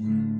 Mm-hmm.